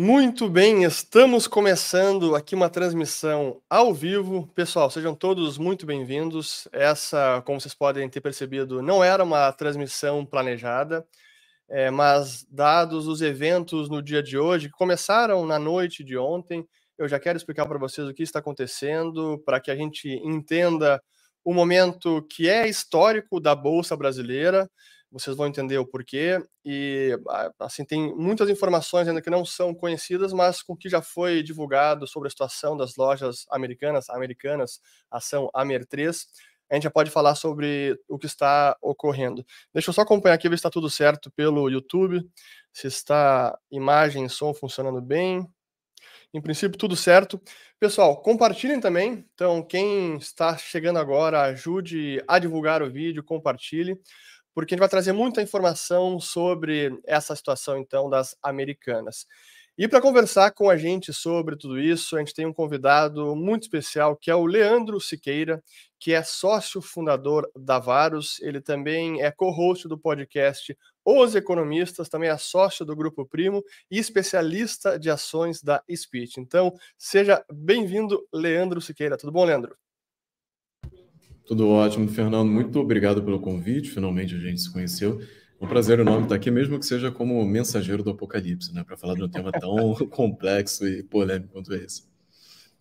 Muito bem, estamos começando aqui uma transmissão ao vivo. Pessoal, sejam todos muito bem-vindos. Essa, como vocês podem ter percebido, não era uma transmissão planejada, é, mas dados os eventos no dia de hoje, que começaram na noite de ontem, eu já quero explicar para vocês o que está acontecendo, para que a gente entenda o momento que é histórico da Bolsa Brasileira vocês vão entender o porquê. E, assim, tem muitas informações ainda que não são conhecidas, mas com o que já foi divulgado sobre a situação das lojas americanas, americanas, ação Amer3, a gente já pode falar sobre o que está ocorrendo. Deixa eu só acompanhar aqui, ver se está tudo certo pelo YouTube, se está imagem e som funcionando bem. Em princípio, tudo certo. Pessoal, compartilhem também. Então, quem está chegando agora, ajude a divulgar o vídeo, compartilhe porque a gente vai trazer muita informação sobre essa situação, então, das americanas. E para conversar com a gente sobre tudo isso, a gente tem um convidado muito especial, que é o Leandro Siqueira, que é sócio fundador da Varus. Ele também é co-host do podcast Os Economistas, também é sócio do Grupo Primo e especialista de ações da Speech. Então, seja bem-vindo, Leandro Siqueira. Tudo bom, Leandro? Tudo ótimo, Fernando. Muito obrigado pelo convite. Finalmente a gente se conheceu. É um prazer enorme estar aqui, mesmo que seja como mensageiro do apocalipse, né? Para falar de um tema tão complexo e polêmico quanto esse.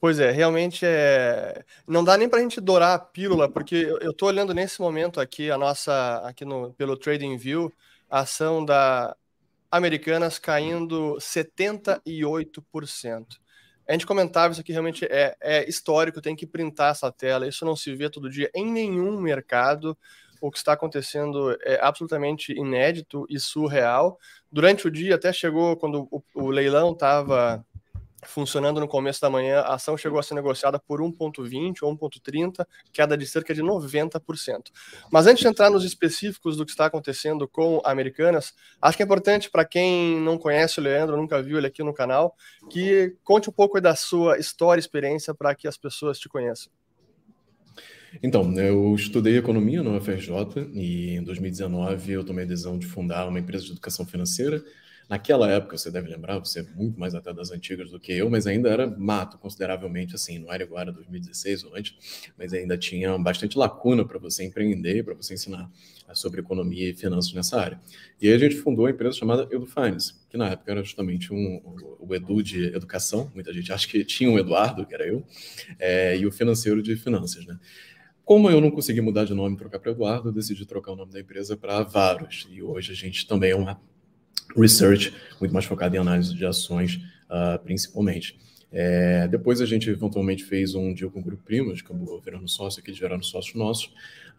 Pois é, realmente é. Não dá nem para a gente dourar a pílula, porque eu estou olhando nesse momento aqui a nossa, aqui no, pelo Trading View, a ação da Americanas caindo 78% a gente comentava isso aqui realmente é, é histórico, tem que printar essa tela. Isso não se vê todo dia em nenhum mercado. O que está acontecendo é absolutamente inédito e surreal. Durante o dia, até chegou quando o, o leilão estava funcionando no começo da manhã, a ação chegou a ser negociada por 1,20 ou 1,30, queda de cerca de 90%. Mas antes de entrar nos específicos do que está acontecendo com Americanas, acho que é importante para quem não conhece o Leandro, nunca viu ele aqui no canal, que conte um pouco da sua história e experiência para que as pessoas te conheçam. Então, eu estudei economia no UFRJ e em 2019 eu tomei a decisão de fundar uma empresa de educação financeira Naquela época, você deve lembrar, você é muito mais até das antigas do que eu, mas ainda era mato consideravelmente assim, não era igual a 2016 ou antes, mas ainda tinha bastante lacuna para você empreender, para você ensinar sobre economia e finanças nessa área. E aí a gente fundou a empresa chamada Edu Finance, que na época era justamente um, o Edu de educação, muita gente acha que tinha um Eduardo, que era eu, é, e o financeiro de finanças, né? Como eu não consegui mudar de nome e trocar para Eduardo, eu decidi trocar o nome da empresa para Varos. E hoje a gente também é uma research, muito mais focado em análise de ações, uh, principalmente. É, depois a gente eventualmente fez um deal com o Grupo Primos, que acabou virando sócio aqui, viraram sócios nossos.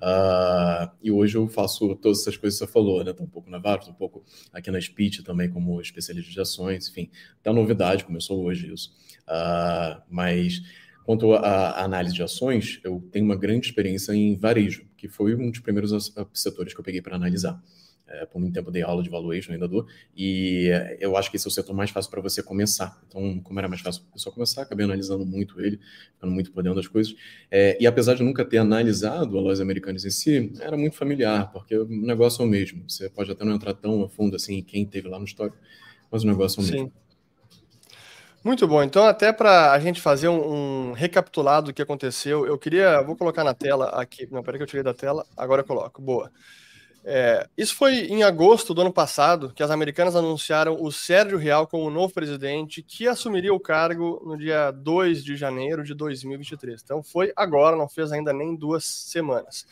Uh, e hoje eu faço todas essas coisas que você falou, né? Tô um pouco na Varus, um pouco aqui na Speech também como especialista de ações, enfim. Tá novidade, começou hoje isso. Uh, mas quanto à análise de ações, eu tenho uma grande experiência em varejo, que foi um dos primeiros setores que eu peguei para analisar. É, por muito tempo dei aula de valuation, ainda dou, e é, eu acho que esse é o setor mais fácil para você começar. Então, como era mais fácil para a pessoa começar, acabei analisando muito ele, ficando muito por dentro das coisas. É, e apesar de nunca ter analisado a lojas americanas em si, era muito familiar, porque o negócio é o mesmo. Você pode até não entrar tão a fundo assim quem teve lá no histórico, mas o negócio é o Sim. mesmo. Muito bom. Então, até para a gente fazer um, um, recapitulado do que aconteceu, eu queria. Vou colocar na tela aqui. Não, peraí que eu tirei da tela. Agora eu coloco. Boa. É, isso foi em agosto do ano passado que as americanas anunciaram o Sérgio Real como novo presidente, que assumiria o cargo no dia 2 de janeiro de 2023. Então foi agora, não fez ainda nem duas semanas.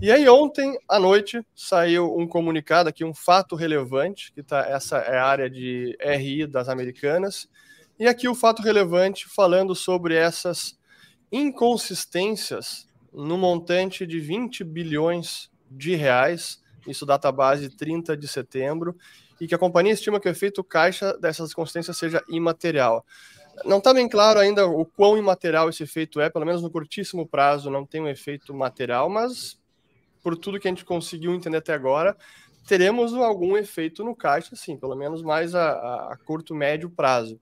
E aí ontem à noite saiu um comunicado aqui, um fato relevante, que tá, essa é a área de RI das americanas, e aqui o fato relevante falando sobre essas inconsistências no montante de 20 bilhões de reais isso data base 30 de setembro, e que a companhia estima que o efeito caixa dessas consistências seja imaterial. Não está bem claro ainda o quão imaterial esse efeito é, pelo menos no curtíssimo prazo não tem um efeito material, mas por tudo que a gente conseguiu entender até agora, teremos algum efeito no caixa, sim, pelo menos mais a, a curto, médio prazo.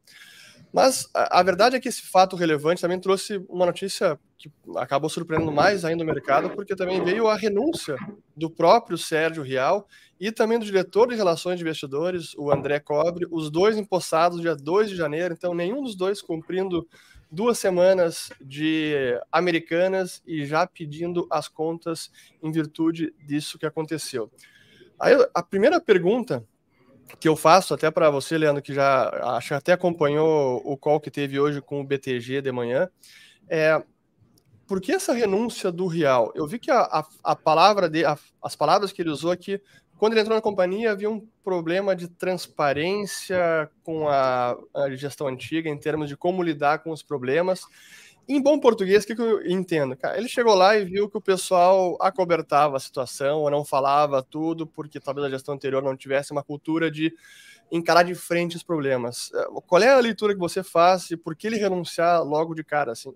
Mas a, a, verdade é que esse fato relevante também trouxe uma notícia que acabou surpreendendo mais ainda o mercado, porque também veio a renúncia do próprio Sérgio Rial e também do diretor de relações de investidores, o André Cobre, os dois empossados dia 2 de janeiro, então nenhum dos dois cumprindo duas semanas de Americanas e já pedindo as contas em virtude disso que aconteceu. Aí, a primeira pergunta que eu faço até para você, Leandro, que já acho até acompanhou o call que teve hoje com o BTG de manhã, é por que essa renúncia do Real? Eu vi que a, a, a palavra de, a, as palavras que ele usou aqui, quando ele entrou na companhia, havia um problema de transparência com a, a gestão antiga em termos de como lidar com os problemas. Em bom português, o que, que eu entendo? Cara, ele chegou lá e viu que o pessoal acobertava a situação, ou não falava tudo, porque talvez a gestão anterior não tivesse uma cultura de encarar de frente os problemas. É, qual é a leitura que você faz e por que ele renunciar logo de cara assim?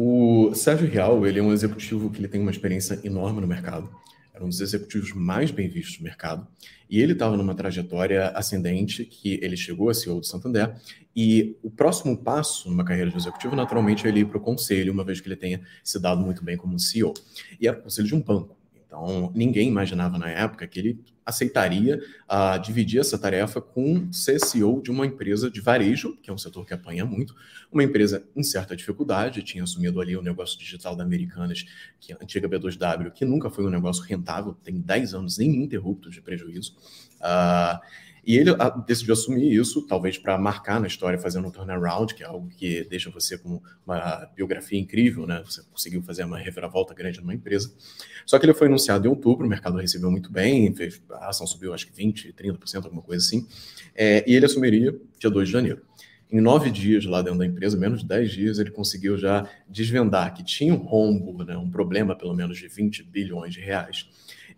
O Sérgio Real, ele é um executivo que ele tem uma experiência enorme no mercado era um dos executivos mais bem vistos do mercado, e ele estava numa trajetória ascendente que ele chegou a CEO do Santander, e o próximo passo numa carreira de executivo, naturalmente, é ele ir para o conselho, uma vez que ele tenha se dado muito bem como CEO. E era o conselho de um banco. Então, ninguém imaginava na época que ele aceitaria uh, dividir essa tarefa com CEO de uma empresa de varejo, que é um setor que apanha muito, uma empresa em certa dificuldade, tinha assumido ali o negócio digital da Americanas, que é a antiga B2W, que nunca foi um negócio rentável, tem 10 anos ininterruptos de prejuízo. Uh, e ele ah, decidiu assumir isso, talvez para marcar na história, fazendo um turnaround, que é algo que deixa você com uma biografia incrível, né? Você conseguiu fazer uma reviravolta grande numa empresa. Só que ele foi anunciado em outubro, o mercado recebeu muito bem, fez, a ação subiu acho que 20%, 30%, alguma coisa assim. É, e ele assumiria dia 2 de janeiro. Em nove dias lá dentro da empresa, menos de dez dias, ele conseguiu já desvendar que tinha um rombo, né, um problema pelo menos de 20 bilhões de reais,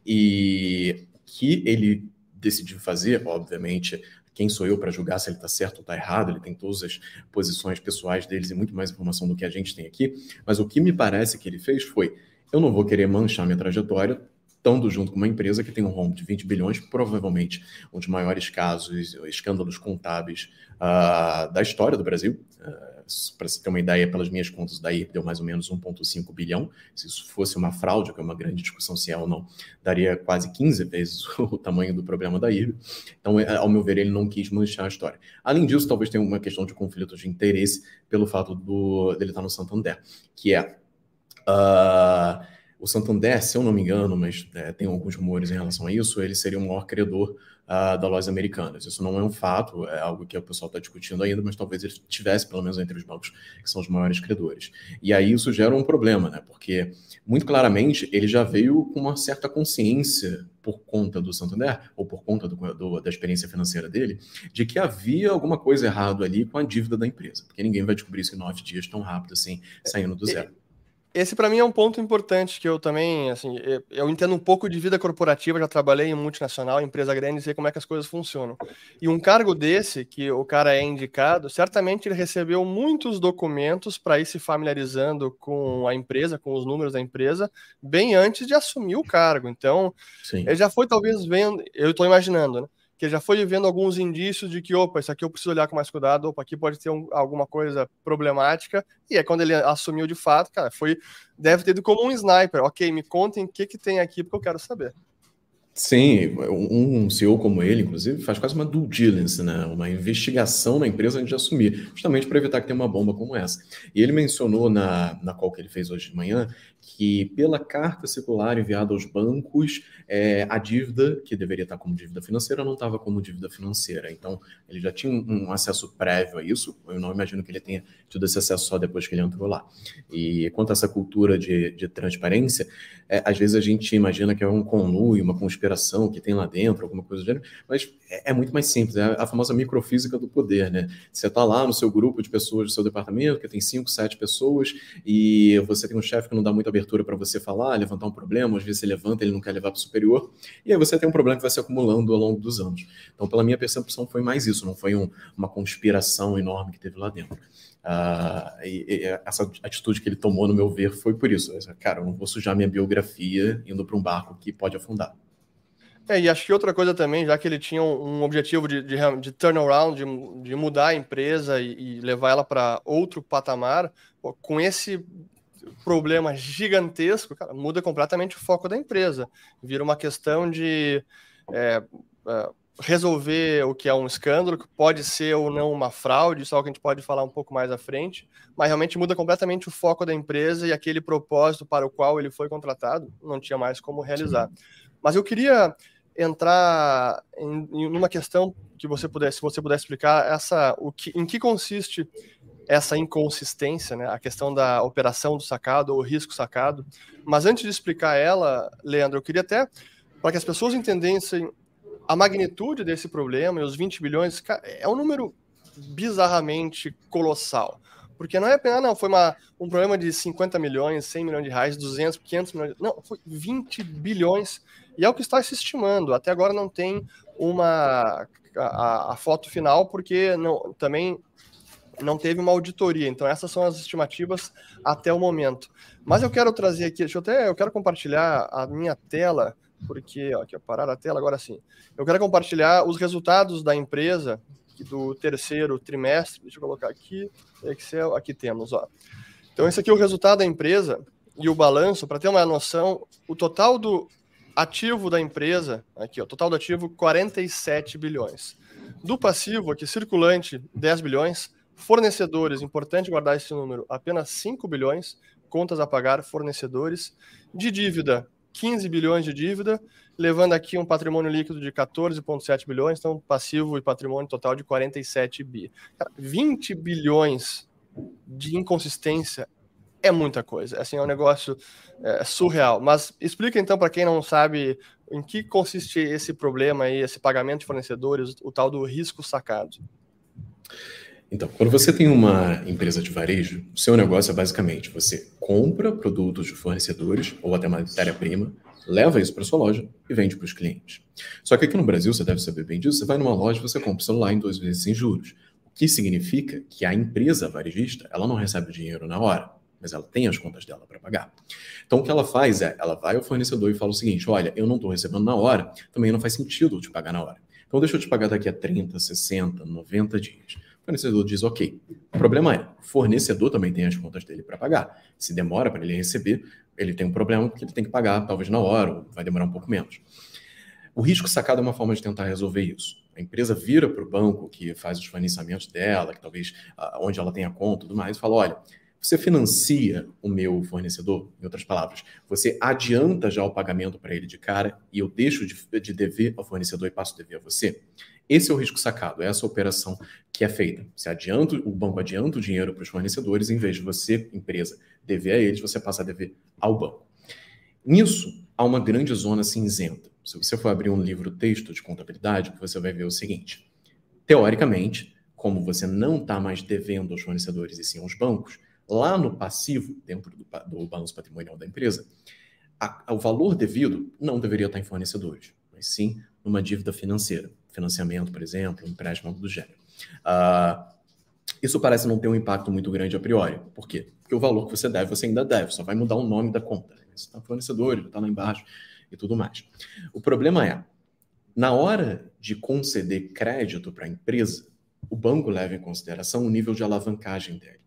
e que ele decidiu fazer, obviamente, quem sou eu para julgar se ele está certo ou está errado, ele tem todas as posições pessoais deles e muito mais informação do que a gente tem aqui, mas o que me parece que ele fez foi, eu não vou querer manchar minha trajetória, estando junto com uma empresa que tem um rombo de 20 bilhões, provavelmente um dos maiores casos, escândalos contábeis uh, da história do Brasil, uh, para você ter uma ideia, pelas minhas contas, daí deu mais ou menos 1,5 bilhão. Se isso fosse uma fraude, que é uma grande discussão se é ou não, daria quase 15 vezes o tamanho do problema da IRB. Então, é, ao meu ver, ele não quis manchar a história. Além disso, talvez tenha uma questão de conflito de interesse pelo fato do, dele estar no Santander, que é. Uh, o Santander, se eu não me engano, mas é, tem alguns rumores em relação a isso, ele seria o maior credor uh, da lojas americanas. Isso não é um fato, é algo que o pessoal está discutindo ainda, mas talvez ele tivesse, pelo menos entre os bancos que são os maiores credores. E aí isso gera um problema, né? Porque, muito claramente, ele já veio com uma certa consciência por conta do Santander, ou por conta do, do, da experiência financeira dele, de que havia alguma coisa errada ali com a dívida da empresa. Porque ninguém vai descobrir isso em nove dias tão rápido assim, saindo do zero. Esse para mim é um ponto importante que eu também, assim, eu entendo um pouco de vida corporativa, já trabalhei em multinacional, em empresa grande, sei como é que as coisas funcionam. E um cargo desse, que o cara é indicado, certamente ele recebeu muitos documentos para ir se familiarizando com a empresa, com os números da empresa, bem antes de assumir o cargo. Então, Sim. ele já foi talvez vendo, eu estou imaginando, né? Que já foi vendo alguns indícios de que, opa, isso aqui eu preciso olhar com mais cuidado, opa, aqui pode ter um, alguma coisa problemática. E é quando ele assumiu de fato, cara, foi, deve ter ido como um sniper. Ok, me contem o que, que tem aqui, porque eu quero saber. Sim, um CEO como ele, inclusive, faz quase uma due diligence, né? uma investigação na empresa antes de assumir, justamente para evitar que tenha uma bomba como essa. E ele mencionou na, na call que ele fez hoje de manhã que, pela carta circular enviada aos bancos, é, a dívida, que deveria estar como dívida financeira, não estava como dívida financeira. Então, ele já tinha um acesso prévio a isso. Eu não imagino que ele tenha tido esse acesso só depois que ele entrou lá. E quanto a essa cultura de, de transparência, é, às vezes a gente imagina que é um conluio, uma conspiração que tem lá dentro, alguma coisa do gênero, mas é, é muito mais simples. É a famosa microfísica do poder, né? Você está lá no seu grupo de pessoas do seu departamento, que tem cinco, sete pessoas, e você tem um chefe que não dá muita abertura para você falar, levantar um problema, às vezes você levanta, ele não quer levar para o superior, e aí você tem um problema que vai se acumulando ao longo dos anos. Então, pela minha percepção, foi mais isso, não foi um, uma conspiração enorme que teve lá dentro. Uh, e, e, essa atitude que ele tomou, no meu ver, foi por isso. Cara, eu não vou sujar minha biografia indo para um barco que pode afundar. É, e acho que outra coisa também, já que ele tinha um objetivo de, de, de turnaround, de, de mudar a empresa e, e levar ela para outro patamar, com esse problema gigantesco, cara, muda completamente o foco da empresa. Vira uma questão de é, é, resolver o que é um escândalo, que pode ser ou não uma fraude, isso é algo que a gente pode falar um pouco mais à frente, mas realmente muda completamente o foco da empresa e aquele propósito para o qual ele foi contratado não tinha mais como realizar. Sim. Mas eu queria entrar em, em uma questão que você pudesse, se você pudesse explicar essa, o que, em que consiste essa inconsistência, né, a questão da operação do sacado ou risco sacado. Mas antes de explicar ela, Leandro, eu queria até para que as pessoas entendessem a magnitude desse problema e os 20 bilhões é um número bizarramente colossal. Porque não é apenas, não, foi uma, um problema de 50 milhões, 100 milhões de reais, 200, 500 milhões. Não, foi 20 bilhões. E é o que está se estimando. Até agora não tem uma a, a foto final, porque não, também não teve uma auditoria. Então, essas são as estimativas até o momento. Mas eu quero trazer aqui, deixa eu até, eu quero compartilhar a minha tela porque, ó, aqui, ó, parar a tela agora sim. Eu quero compartilhar os resultados da empresa do terceiro trimestre. Deixa eu colocar aqui, Excel, aqui temos, ó. Então, esse aqui é o resultado da empresa e o balanço, para ter uma noção, o total do ativo da empresa, aqui, ó, total do ativo, 47 bilhões. Do passivo, aqui, circulante, 10 bilhões. Fornecedores, importante guardar esse número, apenas 5 bilhões. Contas a pagar, fornecedores. De dívida, 15 bilhões de dívida, levando aqui um patrimônio líquido de 14,7 bilhões, então passivo e patrimônio total de 47 bi. 20 bilhões de inconsistência é muita coisa. Assim, é um negócio é, surreal. Mas explica então para quem não sabe em que consiste esse problema aí, esse pagamento de fornecedores, o tal do risco sacado. Então, quando você tem uma empresa de varejo, o seu negócio é basicamente você compra produtos de fornecedores ou até matéria-prima, leva isso para sua loja e vende para os clientes. Só que aqui no Brasil, você deve saber bem disso, você vai numa loja você compra o celular em duas vezes sem juros. O que significa que a empresa varejista, ela não recebe o dinheiro na hora, mas ela tem as contas dela para pagar. Então, o que ela faz é, ela vai ao fornecedor e fala o seguinte, olha, eu não estou recebendo na hora, também não faz sentido eu te pagar na hora. Então, deixa eu te pagar daqui a 30, 60, 90 dias fornecedor diz ok. O problema é, o fornecedor também tem as contas dele para pagar. Se demora para ele receber, ele tem um problema porque ele tem que pagar talvez na hora, ou vai demorar um pouco menos. O risco sacado é uma forma de tentar resolver isso. A empresa vira para o banco que faz os financiamentos dela, que talvez onde ela tem a conta e tudo mais, e fala: olha, você financia o meu fornecedor, em outras palavras, você adianta já o pagamento para ele de cara e eu deixo de, de dever ao fornecedor e passo a dever a você. Esse é o risco sacado, é essa operação que é feita. Você adianta, o banco adianta o dinheiro para os fornecedores, em vez de você, empresa, dever a eles, você passa a dever ao banco. Nisso, há uma grande zona cinzenta. Se você for abrir um livro texto de contabilidade, você vai ver o seguinte: teoricamente, como você não está mais devendo aos fornecedores e sim aos bancos, lá no passivo, dentro do, do balanço patrimonial da empresa, a, o valor devido não deveria estar em fornecedores, mas sim numa dívida financeira financiamento, por exemplo, um empréstimo do gênero. Uh, isso parece não ter um impacto muito grande a priori. Por quê? Porque o valor que você deve, você ainda deve, só vai mudar o nome da conta. Você está fornecedor, está lá embaixo e tudo mais. O problema é, na hora de conceder crédito para a empresa, o banco leva em consideração o nível de alavancagem dele.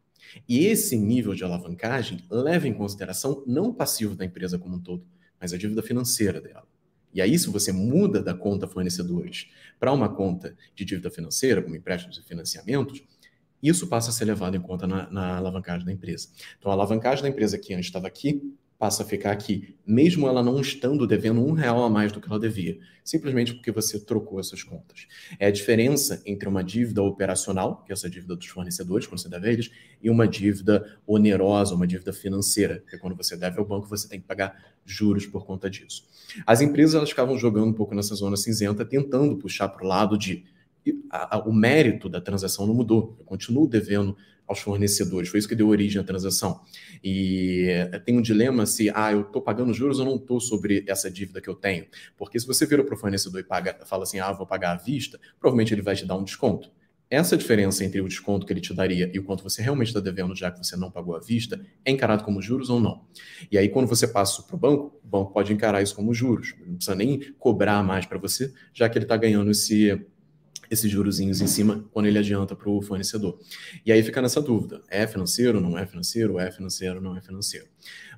E esse nível de alavancagem leva em consideração não o passivo da empresa como um todo, mas a dívida financeira dela. E aí, se você muda da conta fornecedores para uma conta de dívida financeira, como empréstimos e financiamentos, isso passa a ser levado em conta na, na alavancagem da empresa. Então, a alavancagem da empresa que antes estava aqui passa a ficar aqui, mesmo ela não estando devendo um real a mais do que ela devia, simplesmente porque você trocou essas contas. É a diferença entre uma dívida operacional, que é essa dívida dos fornecedores, quando você deve a eles, e uma dívida onerosa, uma dívida financeira, que é quando você deve ao banco, você tem que pagar juros por conta disso. As empresas elas ficavam jogando um pouco nessa zona cinzenta, tentando puxar para o lado de o mérito da transação não mudou. Eu continuo devendo aos fornecedores. Foi isso que deu origem à transação. E eh, tem um dilema se, ah, eu estou pagando juros ou não estou sobre essa dívida que eu tenho. Porque se você vira para o fornecedor e paga, fala assim, ah, vou pagar à vista, provavelmente ele vai te dar um desconto. essa diferença entre o desconto que ele te daria e o quanto você realmente está devendo, já que você não pagou à vista, é encarado como juros ou não. E aí, quando você passa para o banco, o banco pode encarar isso como juros. Não precisa nem cobrar mais para você, já que ele está ganhando esse, esses jurozinhos em cima quando ele adianta para o fornecedor. E aí fica nessa dúvida: é financeiro, não é financeiro, é financeiro, não é financeiro.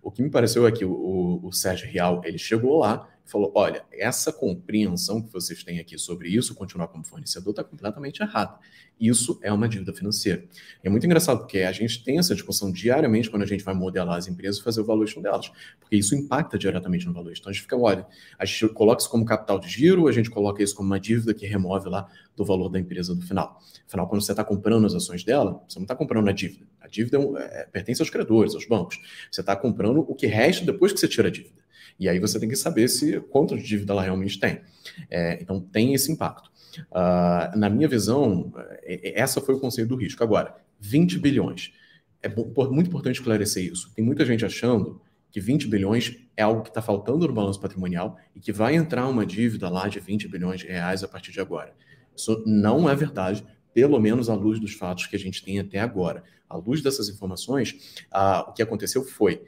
O que me pareceu é que o, o, o Sérgio Real ele chegou lá falou: olha, essa compreensão que vocês têm aqui sobre isso, continuar como fornecedor, está completamente errada. Isso é uma dívida financeira. É muito engraçado porque a gente tem essa discussão diariamente quando a gente vai modelar as empresas e fazer o valuation delas, porque isso impacta diretamente no valuation. Então a gente fica, olha, a gente coloca isso como capital de giro, a gente coloca isso como uma dívida que remove lá do valor da empresa do final. Afinal, quando você está comprando as ações dela, você não está comprando a dívida. A dívida é, é, pertence aos credores, aos bancos. Você está comprando o que resta depois que você tira a dívida. E aí você tem que saber se quanto de dívida ela realmente tem. É, então tem esse impacto. Uh, na minha visão, é, é, essa foi o conceito do risco. Agora, 20 bilhões. É muito importante esclarecer isso. Tem muita gente achando que 20 bilhões é algo que está faltando no balanço patrimonial e que vai entrar uma dívida lá de 20 bilhões de reais a partir de agora. Isso não é verdade, pelo menos à luz dos fatos que a gente tem até agora. À luz dessas informações, uh, o que aconteceu foi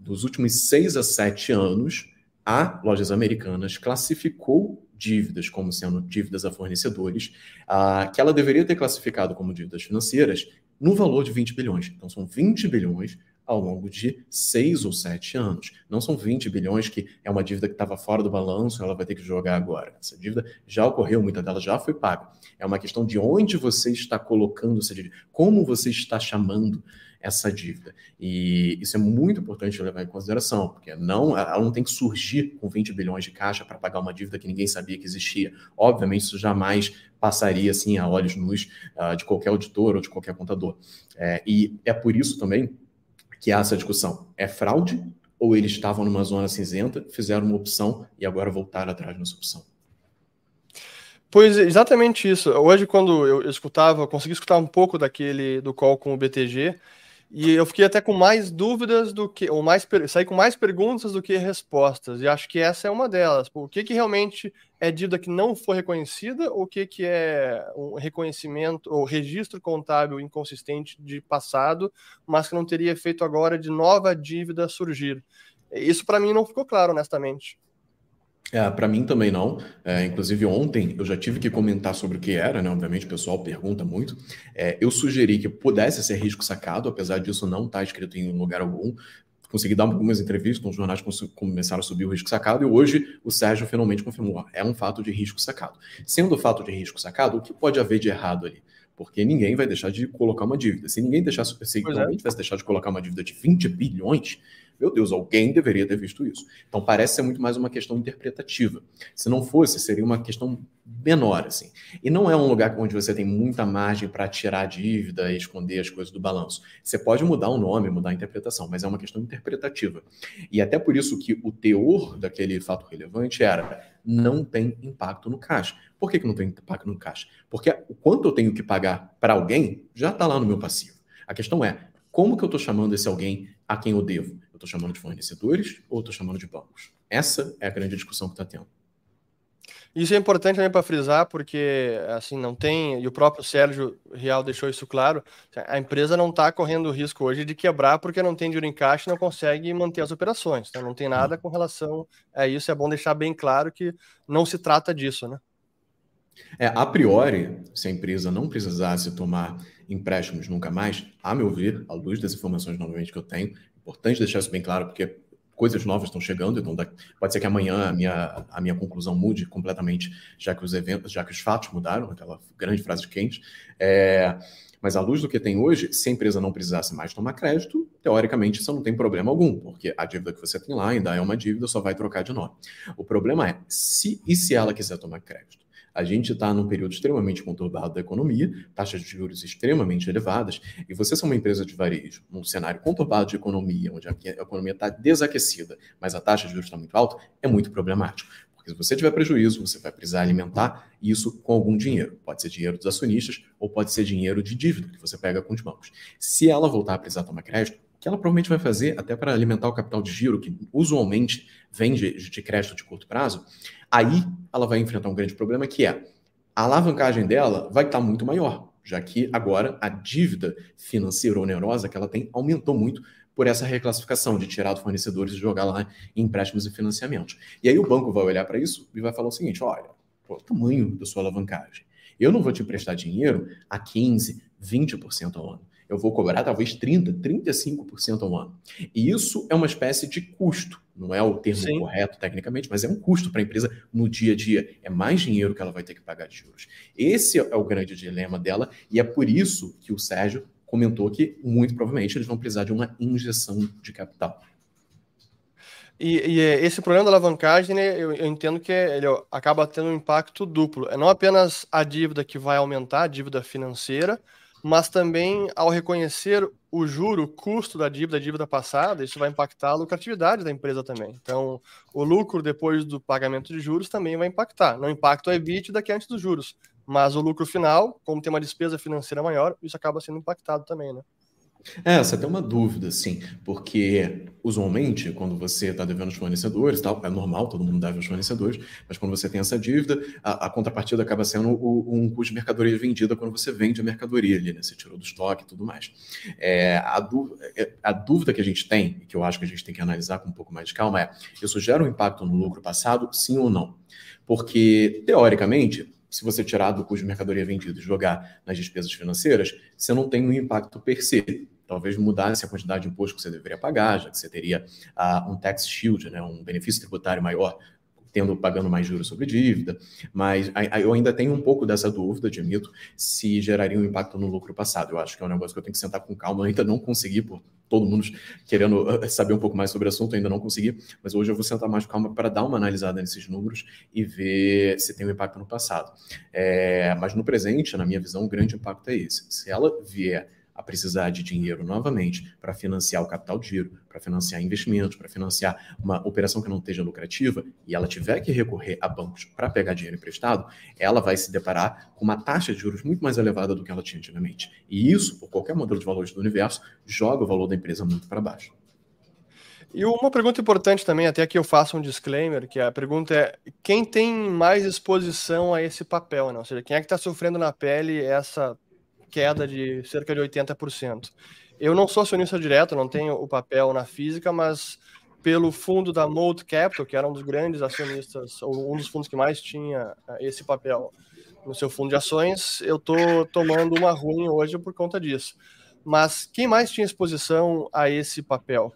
dos últimos seis a sete anos, a Lojas Americanas classificou dívidas como sendo dívidas a fornecedores, uh, que ela deveria ter classificado como dívidas financeiras no valor de 20 bilhões. Então, são 20 bilhões ao longo de seis ou sete anos. Não são 20 bilhões que é uma dívida que estava fora do balanço, ela vai ter que jogar agora. Essa dívida já ocorreu, muita dela já foi paga. É uma questão de onde você está colocando essa dívida, como você está chamando essa dívida. E isso é muito importante levar em consideração, porque não, ela não tem que surgir com 20 bilhões de caixa para pagar uma dívida que ninguém sabia que existia. Obviamente, isso jamais passaria assim a olhos nus uh, de qualquer auditor ou de qualquer contador. É, e é por isso também que há essa discussão. É fraude ou eles estavam numa zona cinzenta, fizeram uma opção e agora voltaram atrás nessa opção? Pois exatamente isso. Hoje, quando eu escutava, consegui escutar um pouco daquele do call com o BTG, e eu fiquei até com mais dúvidas do que, ou mais saí com mais perguntas do que respostas. E acho que essa é uma delas. O que, que realmente é dívida que não foi reconhecida, ou o que, que é um reconhecimento ou registro contábil inconsistente de passado, mas que não teria efeito agora de nova dívida surgir. Isso para mim não ficou claro, honestamente. É, para mim também não. É, inclusive, ontem eu já tive que comentar sobre o que era, né? Obviamente, o pessoal pergunta muito. É, eu sugeri que pudesse ser risco sacado, apesar disso não estar tá escrito em lugar algum. Consegui dar algumas entrevistas, os jornais começaram a subir o risco sacado, e hoje o Sérgio finalmente confirmou: é um fato de risco sacado. Sendo fato de risco sacado, o que pode haver de errado ali? Porque ninguém vai deixar de colocar uma dívida. Se ninguém deixasse, se é. tivesse deixado de colocar uma dívida de 20 bilhões, meu Deus, alguém deveria ter visto isso. Então parece ser muito mais uma questão interpretativa. Se não fosse, seria uma questão menor, assim. E não é um lugar onde você tem muita margem para tirar a dívida e esconder as coisas do balanço. Você pode mudar o nome, mudar a interpretação, mas é uma questão interpretativa. E até por isso que o teor daquele fato relevante era não tem impacto no caixa. Por que, que não tem impacto no caixa? Porque o quanto eu tenho que pagar para alguém já está lá no meu passivo. A questão é, como que eu estou chamando esse alguém a quem eu devo? Estou chamando de fornecedores ou estou chamando de bancos? Essa é a grande discussão que está tendo. Isso é importante também para frisar, porque assim não tem, e o próprio Sérgio Real deixou isso claro, a empresa não está correndo o risco hoje de quebrar porque não tem dinheiro em caixa e não consegue manter as operações. Então não tem nada com relação a isso. É bom deixar bem claro que não se trata disso, né? É, a priori, se a empresa não precisasse tomar empréstimos nunca mais, a meu ver, à luz das informações novamente que eu tenho, importante deixar isso bem claro, porque coisas novas estão chegando, então pode ser que amanhã a minha, a minha conclusão mude completamente, já que os eventos, já que os fatos mudaram, aquela grande frase quente. É, mas à luz do que tem hoje, se a empresa não precisasse mais tomar crédito, teoricamente isso não tem problema algum, porque a dívida que você tem lá ainda é uma dívida, só vai trocar de nome. O problema é, se e se ela quiser tomar crédito? A gente está num período extremamente conturbado da economia, taxas de juros extremamente elevadas, e você ser uma empresa de varejo, num cenário conturbado de economia, onde a economia está desaquecida, mas a taxa de juros está muito alta, é muito problemático. Porque se você tiver prejuízo, você vai precisar alimentar isso com algum dinheiro. Pode ser dinheiro dos acionistas ou pode ser dinheiro de dívida que você pega com os bancos. Se ela voltar a precisar tomar crédito, que ela provavelmente vai fazer, até para alimentar o capital de giro, que usualmente vem de, de crédito de curto prazo, Aí ela vai enfrentar um grande problema que é a alavancagem dela vai estar muito maior. já que agora a dívida financeira onerosa que ela tem aumentou muito por essa reclassificação de tirar dos fornecedores e jogar lá em empréstimos e financiamentos. E aí o banco vai olhar para isso e vai falar o seguinte: olha, o tamanho da sua alavancagem. Eu não vou te emprestar dinheiro a 15, 20% ao ano. Eu vou cobrar talvez 30, 35% ao ano. E isso é uma espécie de custo. Não é o termo Sim. correto tecnicamente, mas é um custo para a empresa no dia a dia. É mais dinheiro que ela vai ter que pagar de juros. Esse é o grande dilema dela, e é por isso que o Sérgio comentou que, muito provavelmente, eles vão precisar de uma injeção de capital. E, e esse problema da alavancagem, né, eu, eu, entendo que ele acaba tendo um impacto duplo. É não apenas a dívida que vai aumentar, a dívida financeira, mas também ao reconhecer o juro, o custo da dívida, a dívida passada, isso vai impactar a lucratividade da empresa também. Então, o lucro depois do pagamento de juros também vai impactar. Não impacta o EBITDA que é antes dos juros, mas o lucro final, como tem uma despesa financeira maior, isso acaba sendo impactado também, né? É, essa tem uma dúvida, sim, porque usualmente, quando você está devendo os fornecedores, tal, é normal, todo mundo deve aos fornecedores, mas quando você tem essa dívida, a, a contrapartida acaba sendo o, um custo de mercadoria vendida quando você vende a mercadoria ali, né? Você tirou do estoque e tudo mais. É, a, é, a dúvida que a gente tem, e que eu acho que a gente tem que analisar com um pouco mais de calma, é: isso gera um impacto no lucro passado, sim ou não? Porque, teoricamente, se você tirar do custo de mercadoria vendida e jogar nas despesas financeiras, você não tem um impacto per se. Talvez mudasse a quantidade de imposto que você deveria pagar, já que você teria uh, um tax shield, né, um benefício tributário maior tendo pagando mais juros sobre dívida, mas eu ainda tenho um pouco dessa dúvida, admito, se geraria um impacto no lucro passado. Eu acho que é um negócio que eu tenho que sentar com calma. Eu ainda não consegui, por todo mundo querendo uh, saber um pouco mais sobre o assunto, ainda não consegui, mas hoje eu vou sentar mais com calma para dar uma analisada nesses números e ver se tem um impacto no passado. É, mas no presente, na minha visão, o grande impacto é esse. Se ela vier a precisar de dinheiro novamente para financiar o capital de giro, para financiar investimentos, para financiar uma operação que não esteja lucrativa, e ela tiver que recorrer a bancos para pegar dinheiro emprestado, ela vai se deparar com uma taxa de juros muito mais elevada do que ela tinha antigamente. E isso, por qualquer modelo de valores do universo, joga o valor da empresa muito para baixo. E uma pergunta importante também, até que eu faço um disclaimer, que a pergunta é quem tem mais exposição a esse papel, né? ou seja, quem é que está sofrendo na pele essa queda de cerca de 80%. Eu não sou acionista direto, não tenho o papel na física, mas pelo fundo da Mold Capital, que era um dos grandes acionistas, ou um dos fundos que mais tinha eh, esse papel no seu fundo de ações, eu estou tomando uma ruim hoje por conta disso. Mas quem mais tinha exposição a esse papel?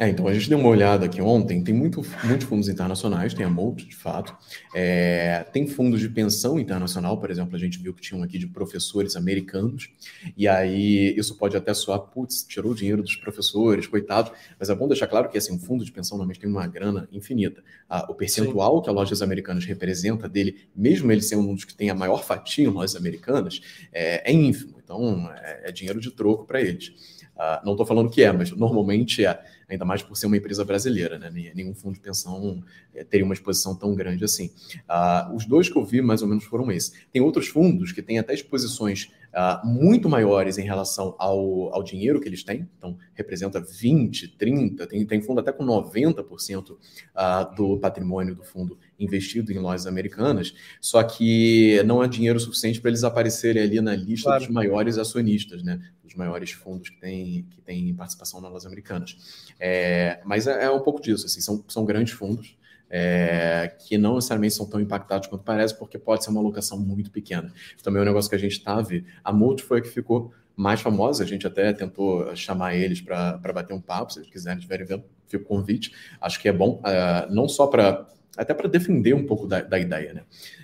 É, então a gente deu uma olhada aqui ontem, tem muito, muitos fundos internacionais, tem a Molt, de fato, é, tem fundos de pensão internacional, por exemplo, a gente viu que tinha um aqui de professores americanos, e aí isso pode até soar, putz, tirou o dinheiro dos professores, coitado, mas é bom deixar claro que assim, um fundo de pensão normalmente tem uma grana infinita. Ah, o percentual Sim. que a lojas americanas representa dele, mesmo ele sendo um dos que tem a maior fatia em lojas americanas, é, é ínfimo, então é, é dinheiro de troco para eles. Ah, não estou falando que é, mas normalmente é ainda mais por ser uma empresa brasileira, né? Nenhum fundo de pensão é, teria uma exposição tão grande assim. Uh, os dois que eu vi, mais ou menos, foram esses. Tem outros fundos que têm até exposições uh, muito maiores em relação ao, ao dinheiro que eles têm, então representa 20, 30, tem, tem fundo até com 90% uh, do patrimônio do fundo investido em lojas americanas, só que não é dinheiro suficiente para eles aparecerem ali na lista claro. dos maiores acionistas, né? Dos maiores fundos que têm que tem participação nas lojas americanas. É, mas é, é, um pouco disso, assim, são, são grandes fundos. É, que não necessariamente são tão impactados quanto parece, porque pode ser uma alocação muito pequena. Também é um negócio que a gente está vendo. A Multi foi a que ficou mais famosa, a gente até tentou chamar eles para bater um papo, se eles quiserem, tiverem vendo, fica o convite. Acho que é bom, uh, não só para até para defender um pouco da, da ideia. Né?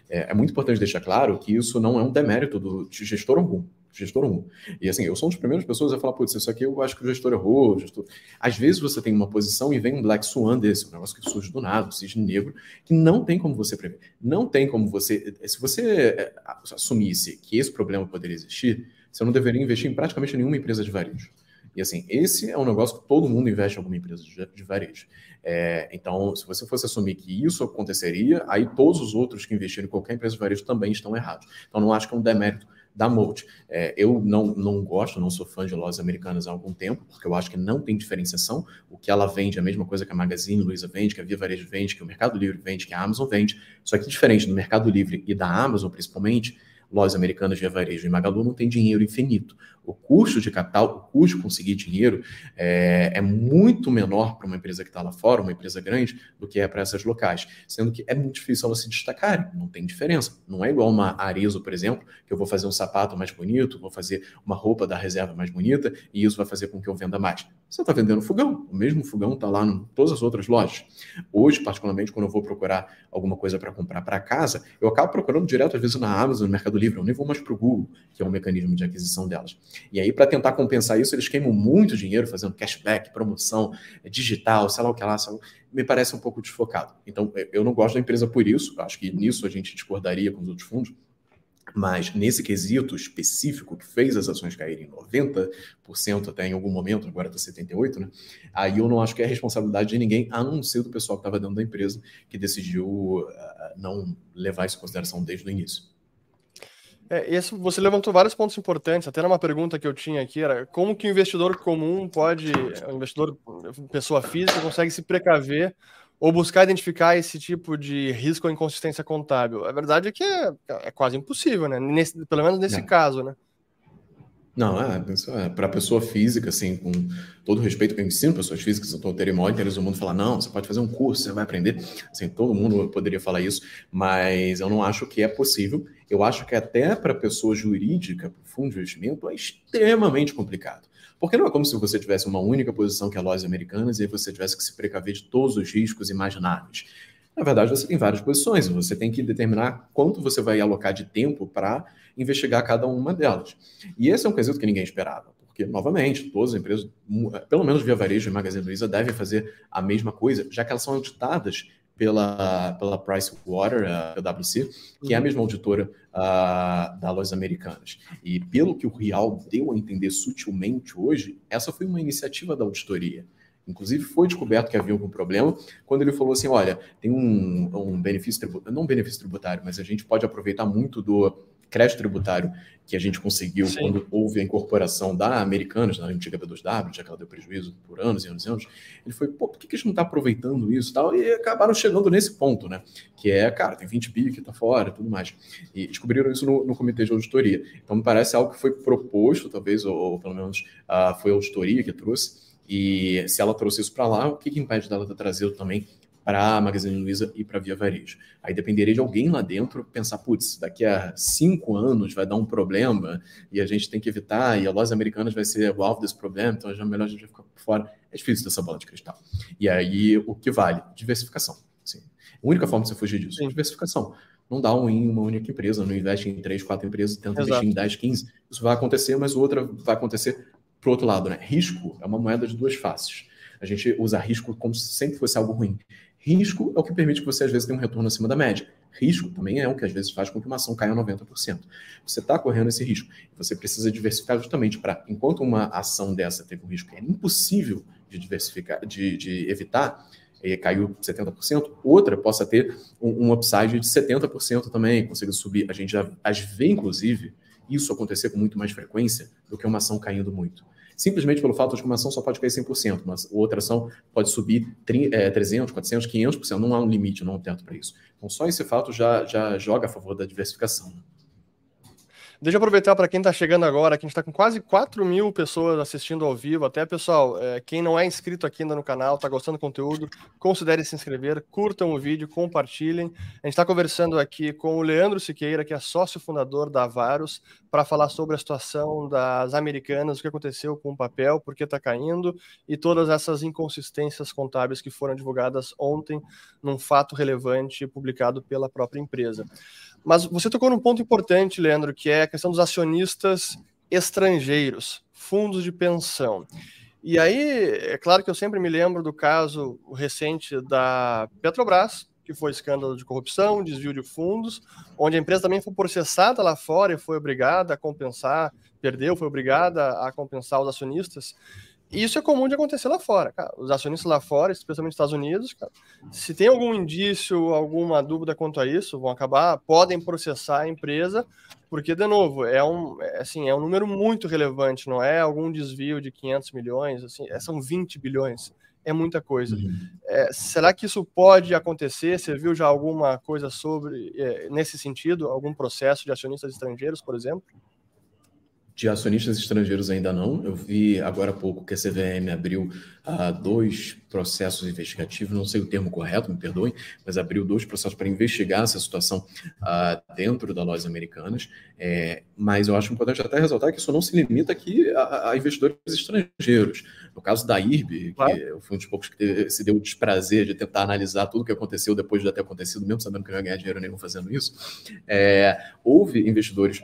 É, é, muito importante deixar claro que isso não é um demérito do de gestor algum. Gestor 1. E assim, eu sou uma das primeiras pessoas a falar, putz, isso aqui eu acho que o gestor errou. O gestor... Às vezes você tem uma posição e vem um Black Swan desse, um negócio que surge do nada, um cisne negro, que não tem como você prever. Não tem como você. Se você é, assumisse que esse problema poderia existir, você não deveria investir em praticamente nenhuma empresa de varejo. E assim, esse é um negócio que todo mundo investe em alguma empresa de, de varejo. É, então, se você fosse assumir que isso aconteceria, aí todos os outros que investiram em qualquer empresa de varejo também estão errados. Então, não acho que é um demérito da Molt. É, eu não, não gosto, não sou fã de lojas americanas há algum tempo, porque eu acho que não tem diferenciação. O que ela vende é a mesma coisa que a Magazine Luiza vende, que a Via Varejo vende, que o Mercado Livre vende, que a Amazon vende. Só que diferente do Mercado Livre e da Amazon, principalmente, lojas americanas, Via Varejo e Magalu não tem dinheiro infinito. O custo de capital, o custo de conseguir dinheiro é, é muito menor para uma empresa que está lá fora, uma empresa grande, do que é para essas locais. Sendo que é muito difícil elas se destacarem, não tem diferença. Não é igual uma Arezo, por exemplo, que eu vou fazer um sapato mais bonito, vou fazer uma roupa da reserva mais bonita, e isso vai fazer com que eu venda mais. Você está vendendo fogão, o mesmo fogão está lá em todas as outras lojas. Hoje, particularmente, quando eu vou procurar alguma coisa para comprar para casa, eu acabo procurando direto, às vezes, na Amazon, no Mercado Livre, eu nem vou mais para o Google, que é o mecanismo de aquisição delas. E aí, para tentar compensar isso, eles queimam muito dinheiro fazendo cashback, promoção é, digital, sei lá o que lá, me parece um pouco desfocado. Então, eu não gosto da empresa por isso, acho que nisso a gente discordaria com os outros fundos, mas nesse quesito específico que fez as ações caírem 90% até em algum momento, agora está 78%, né? Aí eu não acho que é responsabilidade de ninguém, a não ser do pessoal que estava dentro da empresa, que decidiu uh, não levar isso em consideração desde o início. É, esse, você levantou vários pontos importantes, até uma pergunta que eu tinha aqui, era como que o investidor comum pode, o investidor, pessoa física, consegue se precaver ou buscar identificar esse tipo de risco ou inconsistência contábil? A verdade é que é, é quase impossível, né? Nesse, pelo menos nesse Não. caso, né? Não, é, é para pessoa física, assim, com todo respeito que eu ensino pessoas físicas, eu teria o maior interesse do mundo falar, não, você pode fazer um curso, você vai aprender. Assim, todo mundo poderia falar isso, mas eu não acho que é possível. Eu acho que até para pessoa jurídica, para fundo de investimento, é extremamente complicado. Porque não é como se você tivesse uma única posição que é lojas americanas e aí você tivesse que se precaver de todos os riscos imagináveis. Na verdade, você tem várias posições, você tem que determinar quanto você vai alocar de tempo para investigar cada uma delas. E esse é um quesito que ninguém esperava, porque, novamente, todas as empresas, pelo menos Via Varejo e Magazine Luiza, devem fazer a mesma coisa, já que elas são auditadas pela, pela Pricewater, a PwC, que é a mesma auditora uh, das lojas americanas. E pelo que o Real deu a entender sutilmente hoje, essa foi uma iniciativa da auditoria. Inclusive, foi descoberto que havia algum problema quando ele falou assim: olha, tem um, um benefício tributário, não um benefício tributário, mas a gente pode aproveitar muito do crédito tributário que a gente conseguiu Sim. quando houve a incorporação da Americanas, na antiga B2W, já que ela deu prejuízo por anos e anos e anos, ele foi, pô, por que, que a gente não está aproveitando isso e tal? E acabaram chegando nesse ponto, né? Que é, cara, tem 20 bi que está fora e tudo mais. E descobriram isso no, no, comitê de auditoria. Então, me parece algo que foi proposto, talvez, ou, ou pelo menos uh, foi a auditoria que trouxe, e se ela trouxe isso para lá, o que, que impede dela ter trazido também para a Magazine Luiza e para a Via Varejo. Aí dependeria de alguém lá dentro pensar, putz, daqui a cinco anos vai dar um problema e a gente tem que evitar, e a lojas americanas vai ser o alvo desse problema, então é melhor a gente ficar por fora. É difícil dessa bola de cristal. E aí, o que vale? Diversificação. Assim, a única forma de você fugir disso é diversificação. Não dá um em uma única empresa, não investe em três, quatro empresas, tenta Exato. investir em 10, 15. Isso vai acontecer, mas outra vai acontecer para outro lado. Né? Risco é uma moeda de duas faces. A gente usa risco como se sempre fosse algo ruim. Risco é o que permite que você, às vezes, tenha um retorno acima da média. Risco também é o que, às vezes, faz com que uma ação caia 90%. Você está correndo esse risco. Você precisa diversificar justamente para, enquanto uma ação dessa teve um risco que é impossível de diversificar, de, de evitar, e caiu 70%, outra possa ter um, um upside de 70% também, consiga subir. A gente já as vê, inclusive, isso acontecer com muito mais frequência do que uma ação caindo muito simplesmente pelo fato de que uma ação só pode cair 100%, mas outra ação pode subir 300, 400, 500%. Não há um limite, não há um teto para isso. Então, só esse fato já, já joga a favor da diversificação. Deixa eu aproveitar para quem está chegando agora, que a gente está com quase 4 mil pessoas assistindo ao vivo. Até, pessoal, é, quem não é inscrito aqui ainda no canal, está gostando do conteúdo, considere se inscrever, curtam o vídeo, compartilhem. A gente está conversando aqui com o Leandro Siqueira, que é sócio fundador da Varus, para falar sobre a situação das americanas, o que aconteceu com o papel, por que está caindo e todas essas inconsistências contábeis que foram divulgadas ontem num fato relevante publicado pela própria empresa. Mas você tocou num ponto importante, Leandro, que é a questão dos acionistas estrangeiros, fundos de pensão. E aí, é claro que eu sempre me lembro do caso recente da Petrobras, que foi escândalo de corrupção, desvio de fundos, onde a empresa também foi processada lá fora e foi obrigada a compensar, perdeu, foi obrigada a compensar os acionistas. Isso é comum de acontecer lá fora, cara. Os acionistas lá fora, especialmente nos Estados Unidos, cara, se tem algum indício, alguma dúvida quanto a isso, vão acabar, podem processar a empresa, porque, de novo, é um, é, assim, é um número muito relevante, não é algum desvio de 500 milhões, assim, é, são 20 bilhões. É muita coisa. Uhum. É, será que isso pode acontecer? Você viu já alguma coisa sobre é, nesse sentido, algum processo de acionistas estrangeiros, por exemplo? de acionistas estrangeiros ainda não. Eu vi agora há pouco que a CVM abriu uh, dois processos investigativos, não sei o termo correto, me perdoem, mas abriu dois processos para investigar essa situação uh, dentro das lojas americanas. É, mas eu acho importante até ressaltar que isso não se limita aqui a, a investidores estrangeiros. No caso da IRB, claro. que eu fui um dos poucos que se deu o desprazer de tentar analisar tudo o que aconteceu depois de ter acontecido, mesmo sabendo que não ia ganhar dinheiro nenhum fazendo isso, é, houve investidores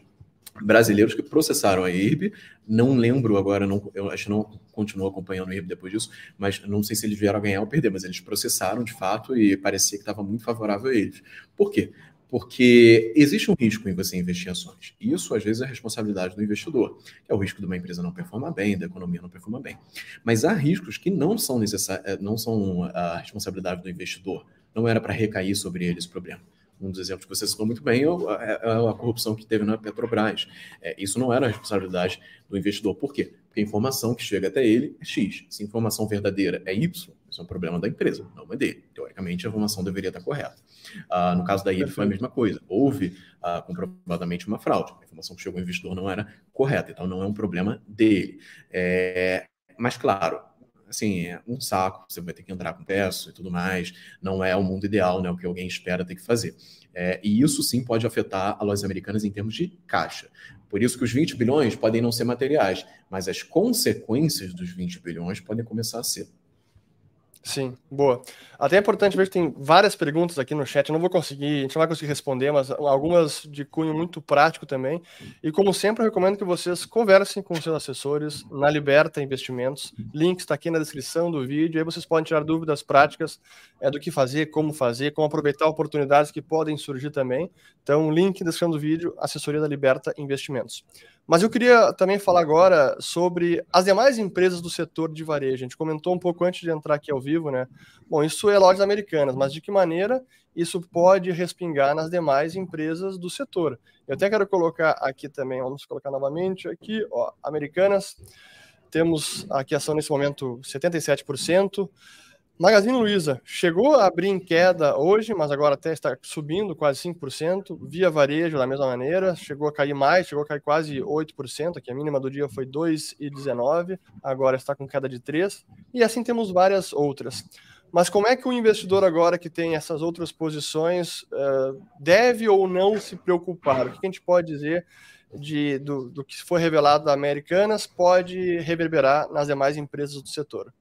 brasileiros que processaram a IRB. Não lembro agora, não, eu acho que não continuo acompanhando a IRB depois disso, mas não sei se eles vieram a ganhar ou perder, mas eles processaram de fato e parecia que estava muito favorável a eles. Por quê? Porque existe um risco em você investir em ações. E isso, às vezes, é responsabilidade do investidor, é o risco de uma empresa não performar bem, da economia não performar bem. Mas há riscos que não são, eh, não são a responsabilidade do investidor. Não era para recair sobre eles o problema um dos exemplos que você citou muito bem é, é, é a corrupção que teve na Petrobras. É, isso não era a responsabilidade do investidor. Por quê? Porque a informação que chega até ele é X. Se a informação verdadeira é Y, isso é um problema da empresa, não é dele. Teoricamente, a informação deveria estar correta. Ah, no caso da IRB, foi a mesma coisa. Houve ah, comprovadamente uma fraude. A informação que chegou ao investidor não era correta, então não é um problema dele. É, mas, claro, assim, é um saco, você vai ter que entrar com peço e tudo mais, não é o mundo ideal, né, o que alguém espera ter que fazer. É, e isso sim pode afetar a lojas americanas em termos de caixa. Por isso que os 20 bilhões podem não ser materiais, mas as consequências dos 20 bilhões podem começar a ser. Sim, boa. Até é importante ver que tem várias perguntas aqui no chat. Eu não vou conseguir, a gente não vai conseguir responder, mas algumas de cunho muito prático também. E como sempre, eu recomendo que vocês conversem com seus assessores na Liberta Investimentos. Link está aqui na descrição do vídeo. Aí vocês podem tirar dúvidas práticas é, do que fazer, como fazer, como aproveitar oportunidades que podem surgir também. Então, link na descrição do vídeo, assessoria da Liberta Investimentos. Mas eu queria também falar agora sobre as demais empresas do setor de varejo. A gente comentou um pouco antes de entrar aqui ao vivo, né? Bom, isso é lojas americanas, mas de que maneira isso pode respingar nas demais empresas do setor? Eu até quero colocar aqui também, vamos colocar novamente aqui, ó, americanas. Temos aqui ação nesse momento 77%. Magazine Luiza chegou a abrir em queda hoje, mas agora até está subindo quase 5%. Via Varejo, da mesma maneira, chegou a cair mais, chegou a cair quase 8%. Aqui a mínima do dia foi 2,19, agora está com queda de 3%. E assim temos várias outras. Mas como é que o investidor agora que tem essas outras posições uh, deve ou não se preocupar? O que a gente pode dizer de, do, do que foi revelado da Americanas pode reverberar nas demais empresas do setor?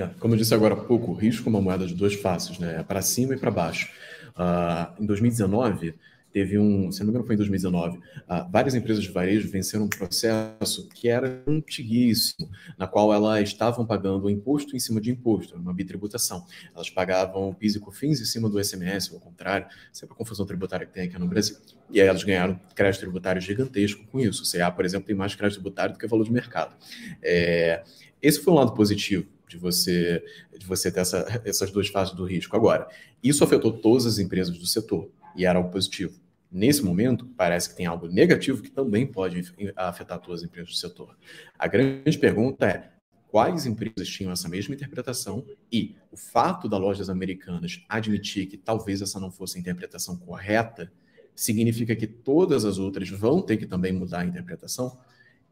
É, como eu disse agora há pouco, o risco é uma moeda de duas faces, né? É para cima e para baixo. Uh, em 2019, teve um, se não me engano foi em 2019, uh, ah, várias empresas de varejo venceram um processo que era antiguíssimo, na qual elas estavam pagando imposto em cima de imposto, uma bitributação. Elas pagavam PIS e COFINS em cima do SMS, ou ao contrário, sempre a confusão tributária que tem aqui no Brasil. E aí elas ganharam crédito tributário gigantesco com isso. O CA, por exemplo, tem mais crédito tributário do que valor de mercado. É, esse foi um lado positivo de você, de você ter essa, essas duas fases do risco. Agora, isso afetou todas as empresas do setor e era algo positivo. Nesse momento, parece que tem algo negativo que também pode afetar todas as empresas do setor. A grande pergunta é: quais empresas tinham essa mesma interpretação e o fato das lojas americanas admitir que talvez essa não fosse a interpretação correta significa que todas as outras vão ter que também mudar a interpretação?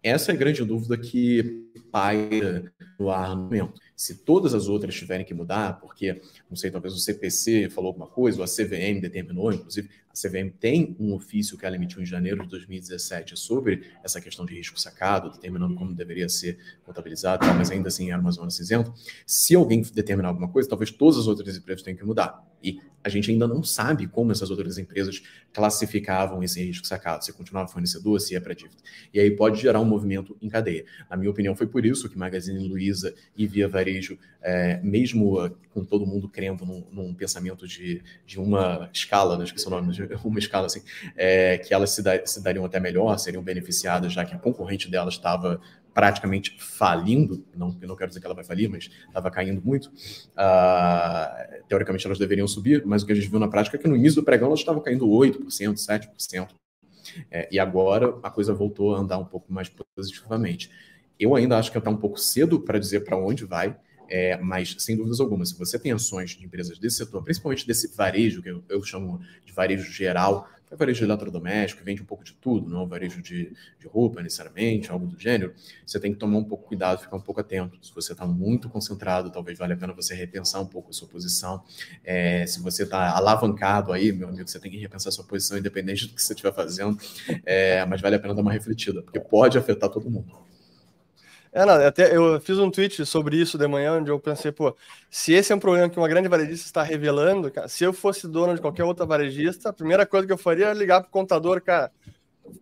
Essa é a grande dúvida que paira no ar no momento. Se todas as outras tiverem que mudar, porque, não sei, talvez o CPC falou alguma coisa, ou a CVM determinou, inclusive, a CVM tem um ofício que ela emitiu em janeiro de 2017 sobre essa questão de risco sacado, determinando como deveria ser contabilizado, mas ainda assim era uma zona cinzenta. Se alguém determinar alguma coisa, talvez todas as outras empresas tenham que mudar. E a gente ainda não sabe como essas outras empresas classificavam esse risco sacado, se continuava fornecedor, se ia para dívida. E aí pode gerar um movimento em cadeia. Na minha opinião, foi por isso que Magazine Luiza e Via Varejo, é, mesmo uh, com todo mundo crendo num, num, pensamento de, de uma escala, não né, esqueci o nome, de uma escala assim, é, que elas se, da, se dariam até melhor, seriam beneficiadas, já que a concorrente delas estava praticamente falindo, não, não quero dizer que ela vai falir, mas estava caindo muito. Uh, teoricamente elas deveriam subir, mas o que a gente viu na prática é que no início do pregão elas estavam caindo 8%, 7%. É, e agora a coisa voltou a andar um pouco mais positivamente. Eu ainda acho que está um pouco cedo para dizer para onde vai, é, mas sem dúvidas alguma, se você tem ações de empresas desse setor, principalmente desse varejo, que eu, eu chamo de varejo geral, é varejo de eletrodoméstico, vende um pouco de tudo, não é varejo de, de roupa necessariamente, algo do gênero, você tem que tomar um pouco cuidado, ficar um pouco atento. Se você está muito concentrado, talvez valha a pena você repensar um pouco a sua posição. É, se você está alavancado aí, meu amigo, você tem que repensar a sua posição, independente do que você estiver fazendo, é, mas vale a pena dar uma refletida, porque pode afetar todo mundo. É, não, até eu fiz um tweet sobre isso de manhã, onde eu pensei, pô, se esse é um problema que uma grande varejista está revelando, cara, se eu fosse dono de qualquer outra varejista, a primeira coisa que eu faria é ligar pro contador, cara,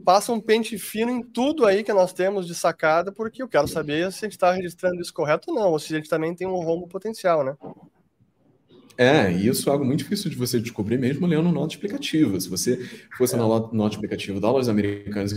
passa um pente fino em tudo aí que nós temos de sacada, porque eu quero saber se a gente está registrando isso correto ou não, ou se a gente também tem um rombo potencial, né? É, e isso é algo muito difícil de você descobrir mesmo lendo nota explicativa. Se você fosse é. na nota explicativa dólares americanos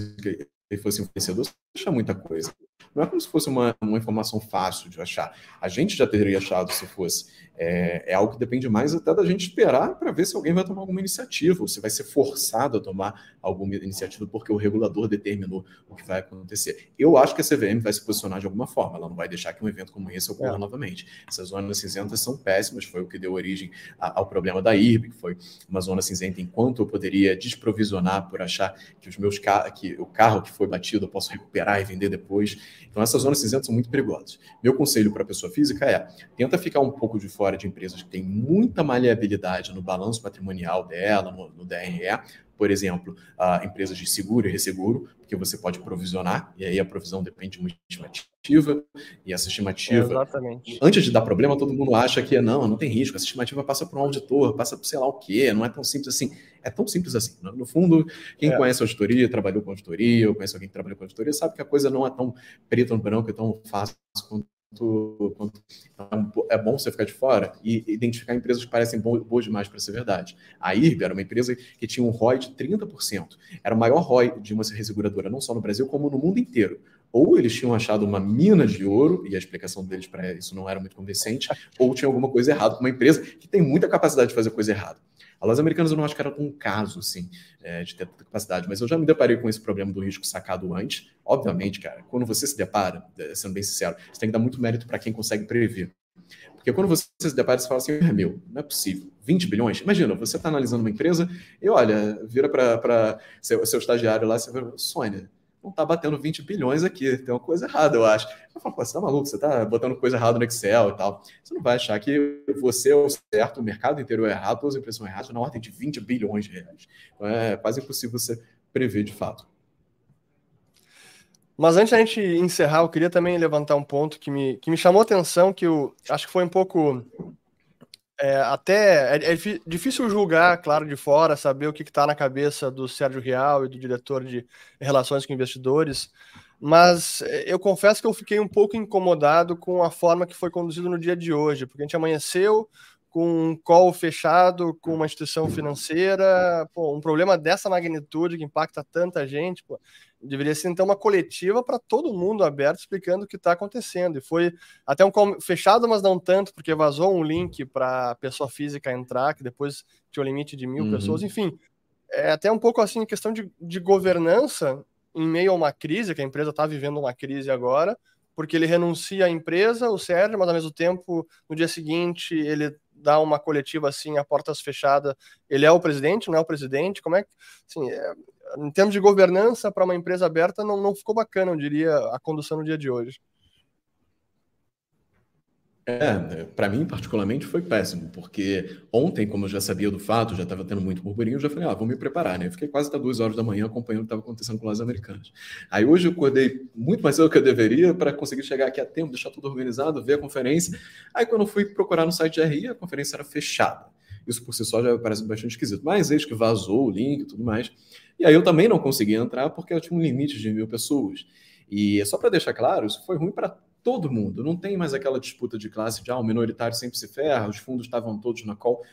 e fosse um fornecedor, você achar muita coisa. Não é como se fosse uma, uma informação fácil de achar. A gente já teria achado se fosse. É, é algo que depende mais até da gente esperar para ver se alguém vai tomar alguma iniciativa, ou se vai ser forçado a tomar alguma iniciativa porque o regulador determinou o que vai acontecer. Eu acho que a CVM vai se posicionar de alguma forma, ela não vai deixar que um evento como esse ocorra é. novamente. Essas zonas cinzentas são péssimas, foi o que deu origem ao problema da IRB, que foi uma zona cinzenta enquanto eu poderia desprovisionar por achar que os meus que o carro que foi batido eu posso recuperar e vender depois. Então essas zonas cinzentas são muito perigosas. Meu conselho para a pessoa física é: tenta ficar um pouco de fora de empresas que têm muita maleabilidade no balanço patrimonial dela, no, no DRE, por exemplo, uh, empresas de seguro e resseguro, porque você pode provisionar, e aí a provisão depende de uma estimativa, e essa estimativa, Exatamente. antes de dar problema, todo mundo acha que não, não tem risco, essa estimativa passa por um auditor, passa por sei lá o quê, não é tão simples assim. É tão simples assim. No fundo, quem é. conhece auditoria, trabalhou com auditoria, ou conhece alguém que trabalhou com auditoria, sabe que a coisa não é tão preto no branco, é tão fácil quanto quanto, é bom você ficar de fora e identificar empresas que parecem boas demais para ser verdade. A IRB era uma empresa que tinha um ROI de 30%. Era o maior ROI de uma resseguradora, não só no Brasil, como no mundo inteiro. Ou eles tinham achado uma mina de ouro, e a explicação deles para isso não era muito convincente, ou tinha alguma coisa errada com uma empresa que tem muita capacidade de fazer coisa errada. A Las Americanas eu não acho que era um caso, assim, é, de ter tanta capacidade, mas eu já me deparei com esse problema do risco sacado antes. Obviamente, cara, quando você se depara, é, sendo bem sincero, você tem que dar muito mérito para quem consegue prever. Porque quando você se depara, você fala assim, é meu, não é possível. 20 bilhões? Imagina, você está analisando uma empresa e olha, vira para seu, seu estagiário lá, você vira, Sônia, não está batendo 20 bilhões aqui, tem uma coisa errada, eu acho. Eu falo, pô, você tá maluco, você tá botando coisa errada no Excel e tal. Você não vai achar que você é o certo, o mercado inteiro é errado, todas as empresas são erradas, na ordem de 20 bilhões de reais. Então é quase impossível você prever de fato. Mas antes da gente encerrar, eu queria também levantar um ponto que me, que me chamou atenção, que eu acho que foi um pouco é, até é, é, difícil julgar, claro, de fora, saber o que está na cabeça do Sérgio Real e do diretor de relações com investidores, mas é, eu confesso que eu fiquei um pouco incomodado com a forma que foi conduzido no dia de hoje, porque a gente amanheceu com um call fechado com uma instituição financeira, pô, um problema dessa magnitude que impacta tanta gente, pô, deveria ser então uma coletiva para todo mundo aberto explicando o que está acontecendo. E foi até um call fechado, mas não tanto, porque vazou um link para a pessoa física entrar, que depois tinha o um limite de mil uhum. pessoas. Enfim, é até um pouco assim questão de, de governança em meio a uma crise, que a empresa está vivendo uma crise agora, porque ele renuncia à empresa, o Sérgio, mas ao mesmo tempo, no dia seguinte, ele dá uma coletiva assim, a portas fechadas. Ele é o presidente, não é o presidente? Como é que. Assim, é, em termos de governança para uma empresa aberta, não, não ficou bacana, eu diria, a condução no dia de hoje. É, para mim, particularmente, foi péssimo, porque ontem, como eu já sabia do fato, já estava tendo muito burburinho, eu já falei, ah, vou me preparar, né? Eu fiquei quase até duas horas da manhã acompanhando o que estava acontecendo com as americanas. Aí hoje eu acordei muito mais cedo do que eu deveria para conseguir chegar aqui a tempo, deixar tudo organizado, ver a conferência. Aí quando eu fui procurar no site de RI, a conferência era fechada. Isso por si só já parece bastante esquisito. Mas eis que vazou o link e tudo mais. E aí eu também não consegui entrar porque eu tinha um limite de mil pessoas. E só para deixar claro, isso foi ruim para todo mundo. Não tem mais aquela disputa de classe de ah, o minoritário sempre se ferra, os fundos estavam todos na call.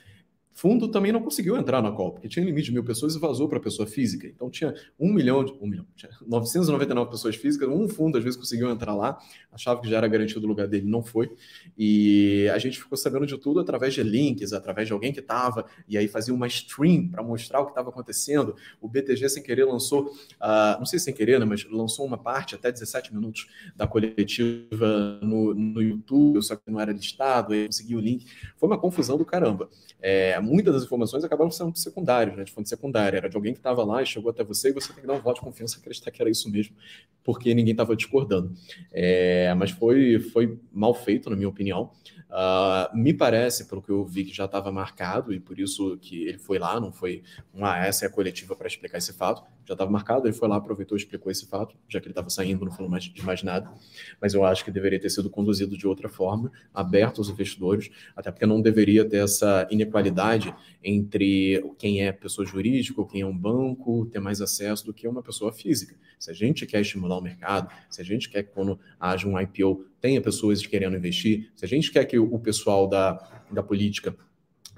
Fundo também não conseguiu entrar na call, porque tinha limite de mil pessoas e vazou para pessoa física. Então tinha um milhão, de, um milhão, tinha 999 pessoas físicas, um fundo às vezes conseguiu entrar lá, achava que já era garantido o lugar dele, não foi. E a gente ficou sabendo de tudo através de links, através de alguém que estava, e aí fazia uma stream para mostrar o que estava acontecendo. O BTG, sem querer, lançou, uh, não sei se sem querer, né, mas lançou uma parte, até 17 minutos da coletiva no, no YouTube, só que não era listado, aí consegui o link. Foi uma confusão do caramba. É, muitas das informações acabaram sendo secundárias, né, de fonte secundária. Era de alguém que estava lá e chegou até você e você tem que dar um voto de confiança acreditar que era isso mesmo, porque ninguém estava discordando. É, mas foi, foi mal feito, na minha opinião. Uh, me parece, pelo que eu vi, que já estava marcado e por isso que ele foi lá, não foi uma essa é a coletiva para explicar esse fato, já estava marcado, ele foi lá, aproveitou explicou esse fato, já que ele estava saindo, não falou mais de mais nada. Mas eu acho que deveria ter sido conduzido de outra forma, aberto aos investidores, até porque não deveria ter essa inequalidade entre quem é pessoa jurídica ou quem é um banco ter mais acesso do que uma pessoa física. Se a gente quer estimular o mercado, se a gente quer que quando haja um IPO tenha pessoas querendo investir, se a gente quer que o pessoal da, da política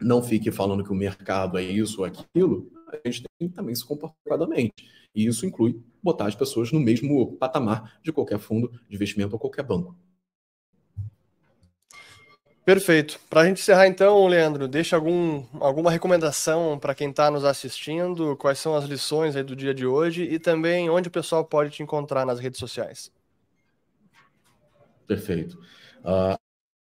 não fique falando que o mercado é isso ou aquilo, a gente tem que também se comportar adequadamente. E isso inclui botar as pessoas no mesmo patamar de qualquer fundo de investimento ou qualquer banco. Perfeito. Para a gente encerrar então, Leandro, deixa algum, alguma recomendação para quem está nos assistindo, quais são as lições do dia de hoje e também onde o pessoal pode te encontrar nas redes sociais. Perfeito. Uh,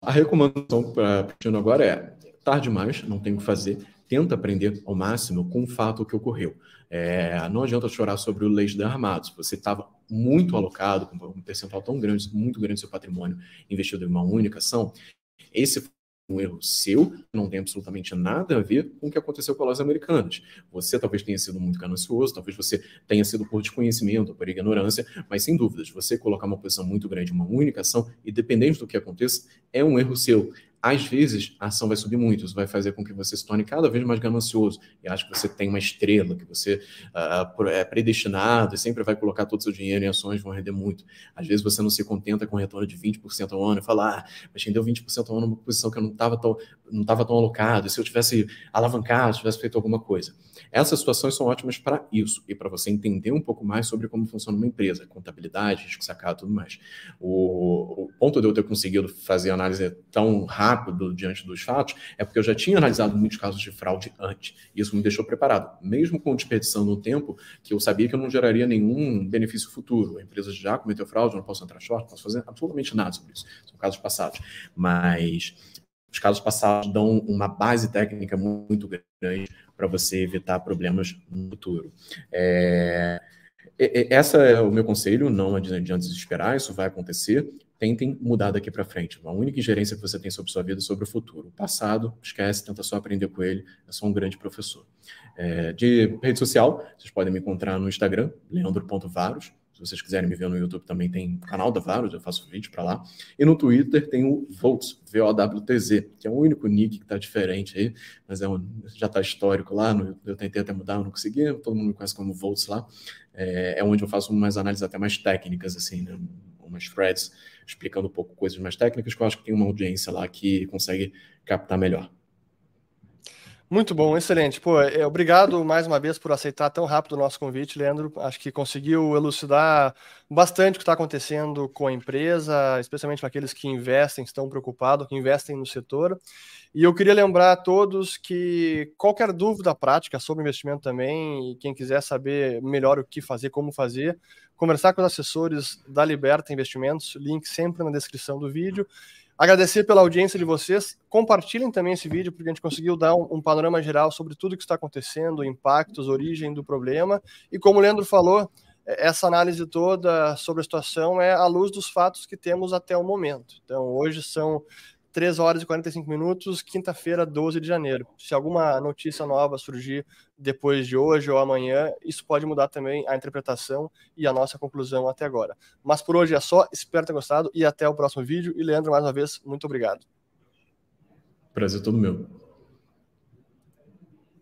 a recomendação para o agora é tarde demais, não tem o que fazer, tenta aprender ao máximo com o fato que ocorreu. É, não adianta chorar sobre o leite derramado. Se você estava muito alocado, com um percentual tão grande, muito grande do seu patrimônio investido em uma única ação, esse um erro seu, não tem absolutamente nada a ver com o que aconteceu com as americanas. Você talvez tenha sido muito ganancioso, talvez você tenha sido por desconhecimento, por ignorância, mas sem dúvidas, você colocar uma posição muito grande em uma única ação, independente do que aconteça, é um erro seu às vezes a ação vai subir muito, isso vai fazer com que você se torne cada vez mais ganancioso e acha que você tem uma estrela, que você uh, é predestinado e sempre vai colocar todo o seu dinheiro em ações, vão render muito. Às vezes você não se contenta com um retorno de 20% ao ano e fala, ah, mas rendeu 20% ao ano numa posição que eu não estava tão, não tão alocado, e se eu tivesse alavancado, tivesse feito alguma coisa. Essas situações são ótimas para isso e para você entender um pouco mais sobre como funciona uma empresa, contabilidade, risco sacado e tudo mais. O, o ponto de eu ter conseguido fazer análise tão rápido diante dos fatos é porque eu já tinha analisado muitos casos de fraude antes. E isso me deixou preparado, mesmo com desperdiçando um tempo que eu sabia que eu não geraria nenhum benefício futuro. A empresa já cometeu fraude, eu não posso entrar short, não posso fazer absolutamente nada sobre isso. São casos passados. Mas os casos passados dão uma base técnica muito grande para você evitar problemas no futuro. É, essa é o meu conselho, não adianta desesperar, isso vai acontecer. Tentem mudar daqui para frente. A única ingerência que você tem sobre sua vida é sobre o futuro. O passado, esquece, tenta só aprender com ele, é só um grande professor. É, de rede social, vocês podem me encontrar no Instagram, leandro.varos, vocês quiserem me ver no YouTube, também tem canal da Varus, eu faço vídeo para lá. E no Twitter tem o Volts, V-O-W-T-Z, que é o único nick que está diferente aí, mas é um, já está histórico lá. No, eu tentei até mudar, não consegui, todo mundo me conhece como Volts lá. É, é onde eu faço umas análises até mais técnicas, assim, né? Umas threads explicando um pouco coisas mais técnicas, que eu acho que tem uma audiência lá que consegue captar melhor. Muito bom, excelente. Pô, é, obrigado mais uma vez por aceitar tão rápido o nosso convite, Leandro. Acho que conseguiu elucidar bastante o que está acontecendo com a empresa, especialmente para aqueles que investem, estão preocupados, que investem no setor. E eu queria lembrar a todos que qualquer dúvida prática sobre investimento também, e quem quiser saber melhor o que fazer, como fazer, conversar com os assessores da Liberta Investimentos, link sempre na descrição do vídeo. Agradecer pela audiência de vocês. Compartilhem também esse vídeo, porque a gente conseguiu dar um, um panorama geral sobre tudo que está acontecendo, impactos, origem do problema. E como o Leandro falou, é, essa análise toda sobre a situação é à luz dos fatos que temos até o momento. Então, hoje são 3 horas e 45 minutos, quinta-feira, 12 de janeiro. Se alguma notícia nova surgir depois de hoje ou amanhã, isso pode mudar também a interpretação e a nossa conclusão até agora. Mas por hoje é só, espero ter gostado e até o próximo vídeo. E Leandro, mais uma vez, muito obrigado. Prazer todo meu.